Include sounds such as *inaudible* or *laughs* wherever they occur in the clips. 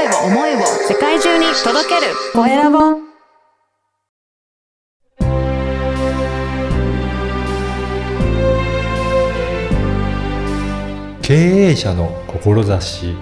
声を思いを世界中に届けるコエラボ経営者の志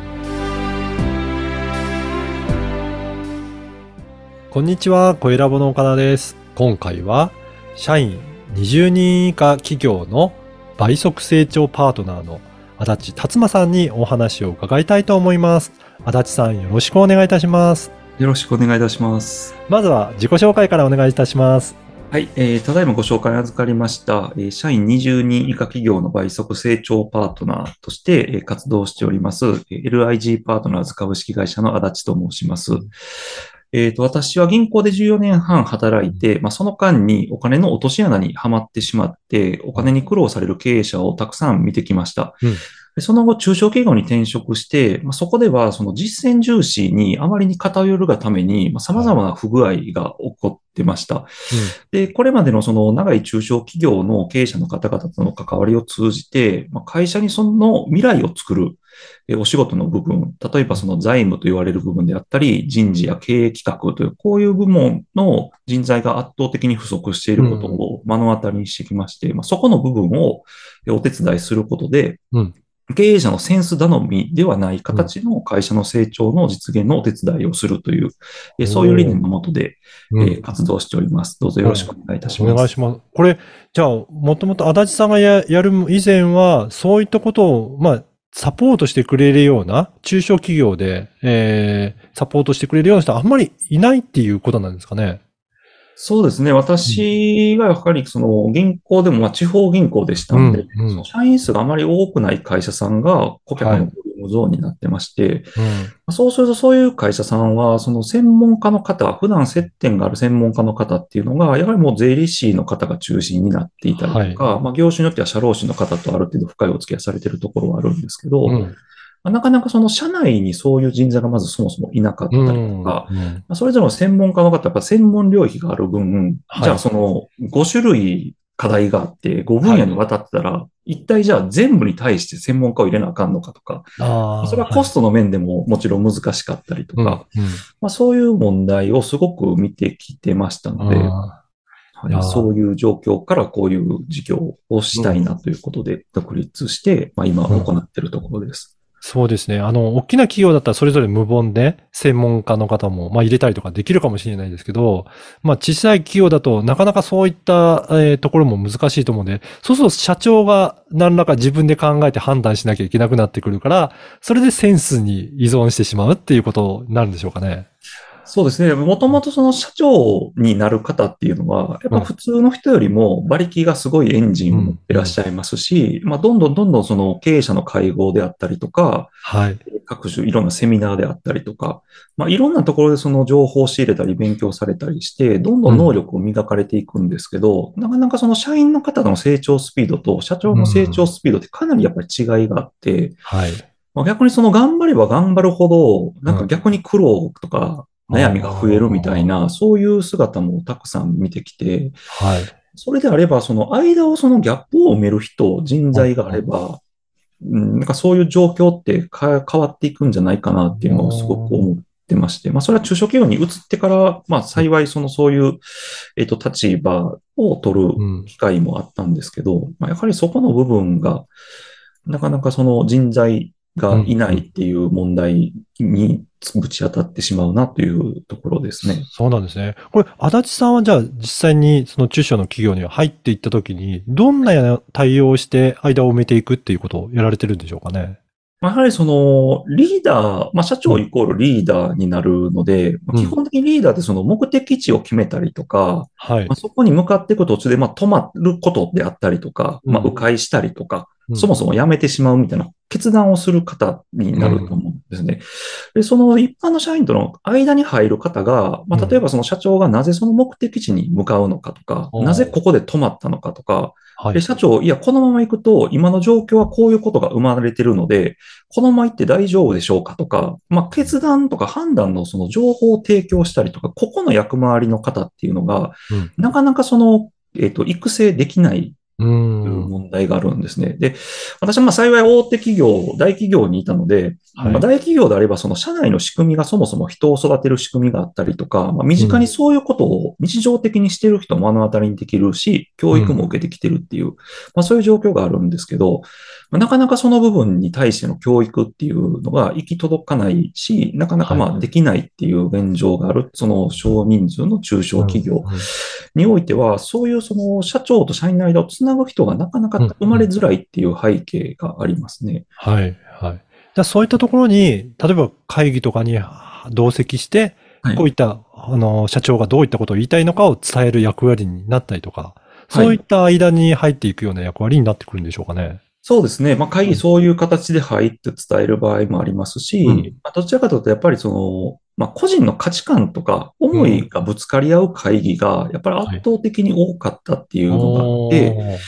こんにちは、コエラボの岡田です。今回は、社員20人以下企業の倍速成長パートナーの足立達馬さんにお話を伺いたいと思います。足立さん、よろしくお願いいたします。よろしくお願いいたします。まずは自己紹介からお願いいたします。はい、えーただいまご紹介預かりました、えー社員20人以下企業の倍速成長パートナーとして、えー活動しております、えー LIG パートナーズ株式会社の足立と申します。えーと、私は銀行で14年半働いて、まあ、その間にお金の落とし穴にはまってしまって、お金に苦労される経営者をたくさん見てきました。うんでその後、中小企業に転職して、まあ、そこではその実践重視にあまりに偏るがために、まあ、様々な不具合が起こってました。で、これまでのその長い中小企業の経営者の方々との関わりを通じて、まあ、会社にその未来を作るえお仕事の部分、例えばその財務と言われる部分であったり、人事や経営企画という、こういう部門の人材が圧倒的に不足していることを目の当たりにしてきまして、まあ、そこの部分をえお手伝いすることで、うん経営者のセンス頼みではない形の会社の成長の実現のお手伝いをするという、えそういう理念のもとで、うんえー活動しております。どうぞよろしくお願いいたします。お願いします。これ、じゃあ、もともと足立さんがややる以前は、そういったことを、まあ、サポートしてくれるような、中小企業で、えー、サポートしてくれるような人はあんまりいないっていうことなんですかね？そうですね。私がやはりその銀行でもまあ地方銀行でしたんで、うんうんその社員数があまり多くない会社さんが顧客のボリュームゾーンになってまして、そうするとそういう会社さんは、その専門家の方、普段接点がある専門家の方っていうのが、やはりもう税理士の方が中心になっていたりとか、まあ業種によっては社労士の方とある程度深いお付き合いされているところはあるんですけど、うん。なかなかその社内にそういう人材がまずそもそもいなかったりうんとか、うんまあそれぞれの専門家の方、やっぱ専門領域がある分、はい。じゃあその5種類課題があって、5分野にわたってたら、一体じゃあ全部に対して専門家を入れなあかんのかとか。それはコストの面でももちろん難しかったりとか、うんうん。まあ、そういう問題をすごく見てきてましたので、そういう状況からこういう事業をしたいなということで独立して、まあ、今行っているところです。そうですね。あの、大きな企業だったらそれぞれ無言で専門家の方も、まあ入れたりとかできるかもしれないですけど、まあ小さい企業だとなかなかそういった、えーところも難しいと思うんで、そうすると社長が何らか自分で考えて判断しなきゃいけなくなってくるから、それでセンスに依存してしまうっていうことになるんでしょうかね。そうですね。もともとその社長になる方っていうのは、やっぱ普通の人よりも馬力がすごいエンジンを持ってらっしゃいますし、まあ、どんどんどんどんその経営者の会合であったりとか、はい。各種いろんなセミナーであったりとか、まあ、いろんなところでその情報を仕入れたり勉強されたりして、どんどん能力を磨かれていくんですけど、なかなかその社員の方の成長スピードと社長の成長スピードってかなりやっぱり違いがあって、はい。まあ、逆にその頑張れば頑張るほど、なんか逆に苦労とか悩みが増えるみたいな、そういう姿もたくさん見てきて、はい。それであれば、その間をそのギャップを埋める人、人材があれば、うん、なんかそういう状況ってか変わっていくんじゃないかなっていうのをすごく思ってまして、まあそれは中小企業に移ってから、まあ幸いそのそういう、えっと、立場を取るうん。機会もあったんですけど、まあ、やはりそこの部分が、なかなかその人材がいないっていう問題にぶち当たってしまうなというところですね。そうなんですね。これ、足立さんはじゃあ実際にその中小の企業に入っていったときに、どんな対応をして間を埋めていくっていうことをやられてるんでしょうかね？まあやはりそのリーダー、まあ社長イコールリーダーになるので、まあうん。基本的にリーダーってその目的地を決めたりとか、はい。まあ、。そこに向かっていく途中でまあ止まることであったりとか、まあうん迂回したりとか、うん。そもそも辞めてしまうみたいな決断をする方になると思うんですね。で、その一般の社員との間に入る方が、まあ、うん。例えばその社長がなぜその目的地に向かうのかとか、うん。なぜここで止まったのかとか、で、はい。社長、いや、このまま行くと、今の状況はこういうことが生まれてるので、このまま行って大丈夫でしょうかとか、まあ、決断とか判断のその情報を提供したりとか、ここの役回りの方っていうのが、うんなかなかその、えっ、と、育成できないうん。いう問題があるんですね。で、私はまあ幸い大手企業、大企業にいたので、はいまあ大企業であればその社内の仕組みがそもそも人を育てる仕組みがあったりとか、まあ、身近にそういうことを日常的にしている人も目の当たりにできるし、教育も受けてきてるっていう、まあそういう状況があるんですけど、まあなかなかその部分に対しての教育っていうのが行き届かないし、なかなかまあできないっていう現状がある、その少人数の中小企業うんうんにおいては、そういうその社長と社員の間をつなぐ人がなかなか生まれづらいっていう背景がありますね。はい、はい。じゃあそういったところに、例えば会議とかに同席して、はいこういった、あの、社長がどういったことを言いたいのかを伝える役割になったりとか、そういった間に入っていくような役割になってくるんでしょうかね。そうですね。まあ、会議そういう形で入って伝える場合もありますし、うんまあどちらかというと、やっぱりその、まあ、個人の価値観とか思いがぶつかり合う会議が、やっぱり圧倒的に多かったっていうのがあって。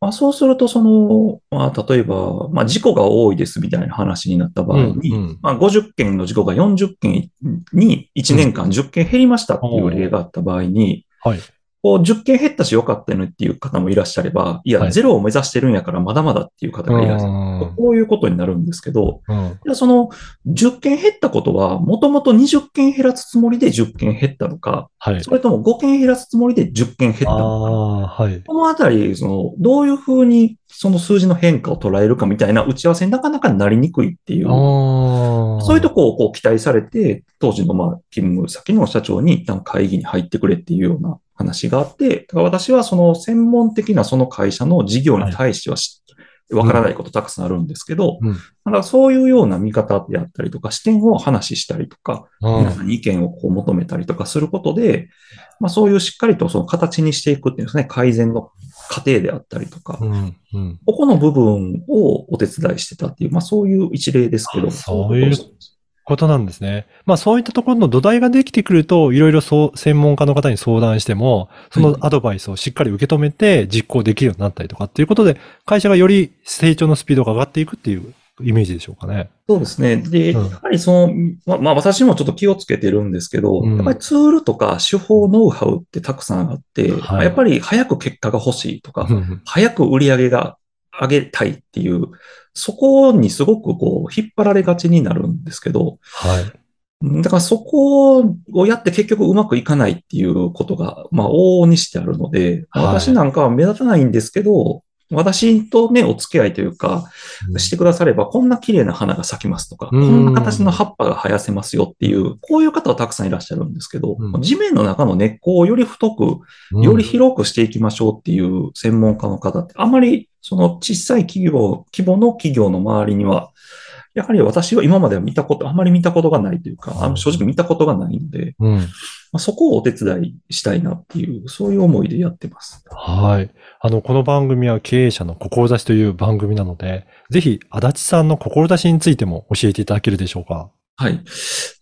まあ、そうすると、その、まあ、例えば、まあ、事故が多いですみたいな話になった場合に、うんうんまあ、50件の事故が40件に1年間10件減りましたっていう例があった場合に、はい。こう10件減ったしよかったよねっていう方もいらっしゃれば、いや、はいゼロを目指してるんやからまだまだっていう方がいらっしゃる。うんこういうことになるんですけど、うんその10件減ったことは、もともと20件減らすつもりで10件減ったのか、はい。それとも5件減らすつもりで10件減ったあのか。あ、はい。このあたり、その、どういうふうにその数字の変化を捉えるかみたいな打ち合わせになかなかなりにくいっていう。そういうとこをこう期待されて、当時のまあ勤務先の社長に一旦会議に入ってくれっていうような話があって、だから私はその専門的なその会社の事業に対してはしわからないことたくさんあるんですけど、うん。だからそういうような見方であったりとか、視点を話したりとか、うん。皆さんに意見をこう求めたりとかすることで、まあそういうしっかりとその形にしていくっていうんですね、改善の過程であったりとか、うん。うん。ここの部分をお手伝いしてたっていう、まあそういう一例ですけど、あそういうことなんですね。まあそういったところの土台ができてくると、いろいろそう、専門家の方に相談しても、そのアドバイスをしっかり受け止めて実行できるようになったりとかっていうことで、会社がより成長のスピードが上がっていくっていうイメージでしょうかね。そうですね。で、うんやはりその、まあ、まあ私もちょっと気をつけてるんですけど、うんやっぱりツールとか手法、ノウハウってたくさんあって、はいまあやっぱり早く結果が欲しいとか、うん早く売り上げが上げたいっていう、そこにすごくこう、引っ張られがちになるんですけど、はい。だからそこをやって結局うまくいかないっていうことが、まあ往々にしてあるので、はい。私なんかは目立たないんですけど、私とね、お付き合いというか、してくだされば、こんな綺麗な花が咲きますとか、うん。こんな形の葉っぱが生やせますよっていう、こういう方はたくさんいらっしゃるんですけど、うん。地面の中の根っこをより太く、うん。より広くしていきましょうっていう専門家の方って、あまりその小さい企業、規模の企業の周りには、やはり私は今までは見たこと、あまり見たことがないというか、あの正直見たことがないので、うん。まあ、そこをお手伝いしたいなっていう、そういう思いでやってます。はい。あの、この番組は経営者の志という番組なので、ぜひ、足立さんの志についても教えていただけるでしょうか？はい。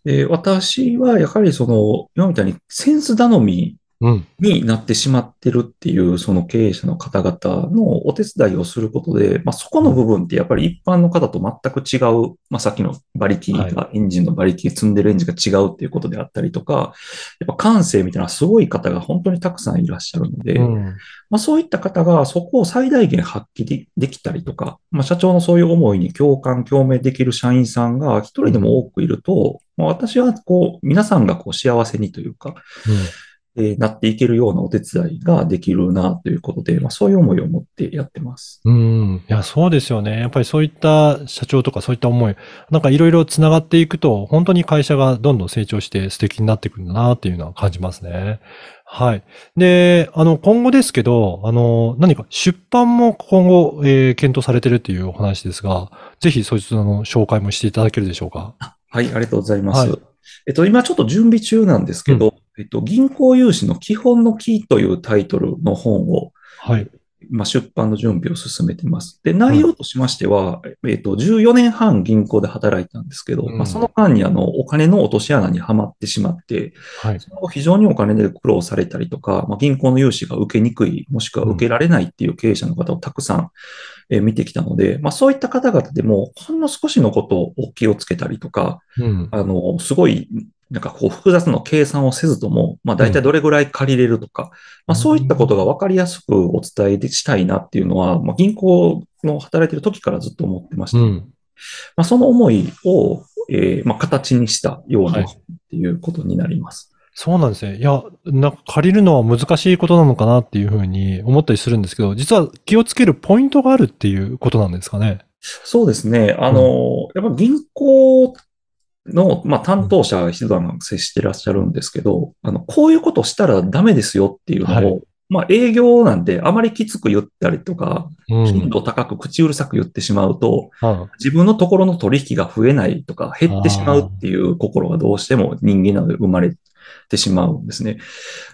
で私はやはりその、今みたいにセンス頼みうん。になってしまってるっていう、その経営者の方々のお手伝いをすることで、まあ、そこの部分ってやっぱり一般の方と全く違う、まあ、さっきの馬力が、エンジンの馬力、積んでるエンジンが違うっていうことであったりとか、やっぱ感性みたいなすごい方が本当にたくさんいらっしゃるので、うん。まあ、そういった方がそこを最大限発揮でできたりとか、まあ、社長のそういう思いに共感、共鳴できる社員さんが一人でも多くいると、まあ、私はこう、皆さんがこう幸せにというか、えーなっていけるようなお手伝いができるなということで、まあ、そういう思いを持ってやってます。うん。いや、そうですよね。やっぱりそういった社長とかそういった思い、なんかいろいろ繋がっていくと、本当に会社がどんどん成長して素敵になっていくんだなっていうのは感じますね。はい。で、あの、今後ですけど、あの、何か出版も今後、えー検討されてるっていうお話ですが、ぜひそいつの紹介もしていただけるでしょうか？はい、ありがとうございます。はいえっと、今ちょっと準備中なんですけど、えっと、銀行融資の基本のキーというタイトルの本を、はい。まあ、出版の準備を進めてます。で、内容としましては、えっと、14年半銀行で働いたんですけど、うんまあ、その間にあの、お金の落とし穴にはまってしまって、はい。その後非常にお金で苦労されたりとか、まあ、銀行の融資が受けにくい、もしくは受けられないっていう経営者の方をたくさん、えー見てきたので、まあ、そういった方々でも、ほんの少しのことを気をつけたりとか、うん。あの、すごいなんかこう複雑な計算をせずとも、まあ大体どれぐらい借りれるとか、まあそういったことが分かりやすくお伝えしたいなっていうのは、まあ銀行の働いてる時からずっと思ってました。うん。まあその思いを、えーまあ形にしたようはないっていうことになります。そうなんですね。いや、なんか借りるのは難しいことなのかなっていうふうに思ったりするんですけど、実は気をつけるポイントがあるっていうことなんですかね。そうですね。あの、やっぱ銀行の、まあ、担当者が一段接してらっしゃるんですけど、あの、こういうことしたらダメですよっていうのを、はいまあ、営業なんであまりきつく言ったりとか、うん。頻度高く口うるさく言ってしまうと、は自分のところの取引が増えないとか減ってしまうっていう心がどうしても人間なので生まれてしまうんですね。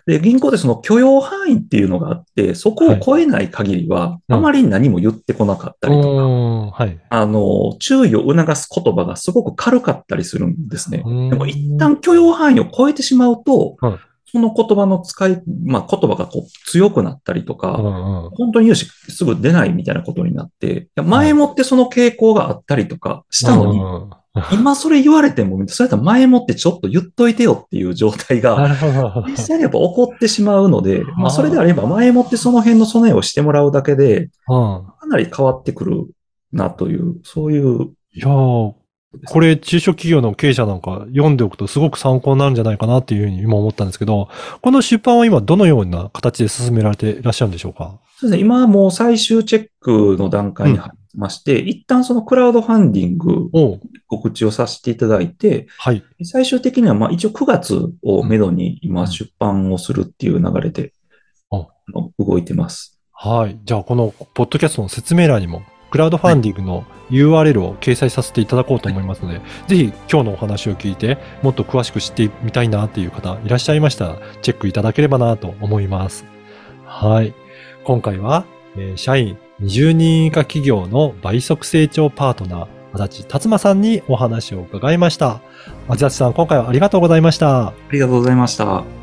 で、銀行でその許容範囲っていうのがあって、そこを超えない限りは、うんあまり何も言ってこなかったい。りとか、うんはい。あの、注意を促す言葉がすごく軽かったりするんですね。うんでも一旦許容範囲を超えてしまうと、うんその言葉の使い、まあ言葉がこう強くなったりとか、うんうん本当に融資すぐ出ないみたいなことになって、前もってその傾向があったりとかしたのに、うんうん *laughs* 今それ言われても、それと前もってちょっと言っといてよっていう状態が。*laughs* 実際にやっぱ起こってしまうので、まあそれであれば前もってその辺の備えをしてもらうだけで、うんかなり変わってくるなという、そういういやーこれ、中小企業の経営者なんか読んでおくとすごく参考になるんじゃないかなっていうふうに今思ったんですけど、この出版は今どのような形で進められていらっしゃるんでしょうか？そうですね。今はもう最終チェックの段階に入ってまして、一旦そのクラウドファンディング告知をさせていただいて、はい。最終的にはまあ一応9月をめどに今うん出版をするっていう流れで動いてます。はい。じゃあ、このポッドキャストの説明欄にも、クラウドファンディングの URL を掲載させていただこうと思いますので、ぜひ今日のお話を聞いて、もっと詳しく知ってみたいなっていう方いらっしゃいましたら、チェックいただければなと思います。はい。今回は、えー社員20人以下企業の倍速成長パートナー、足立達馬さんにお話を伺いました。足立さん、今回はありがとうございました。ありがとうございました。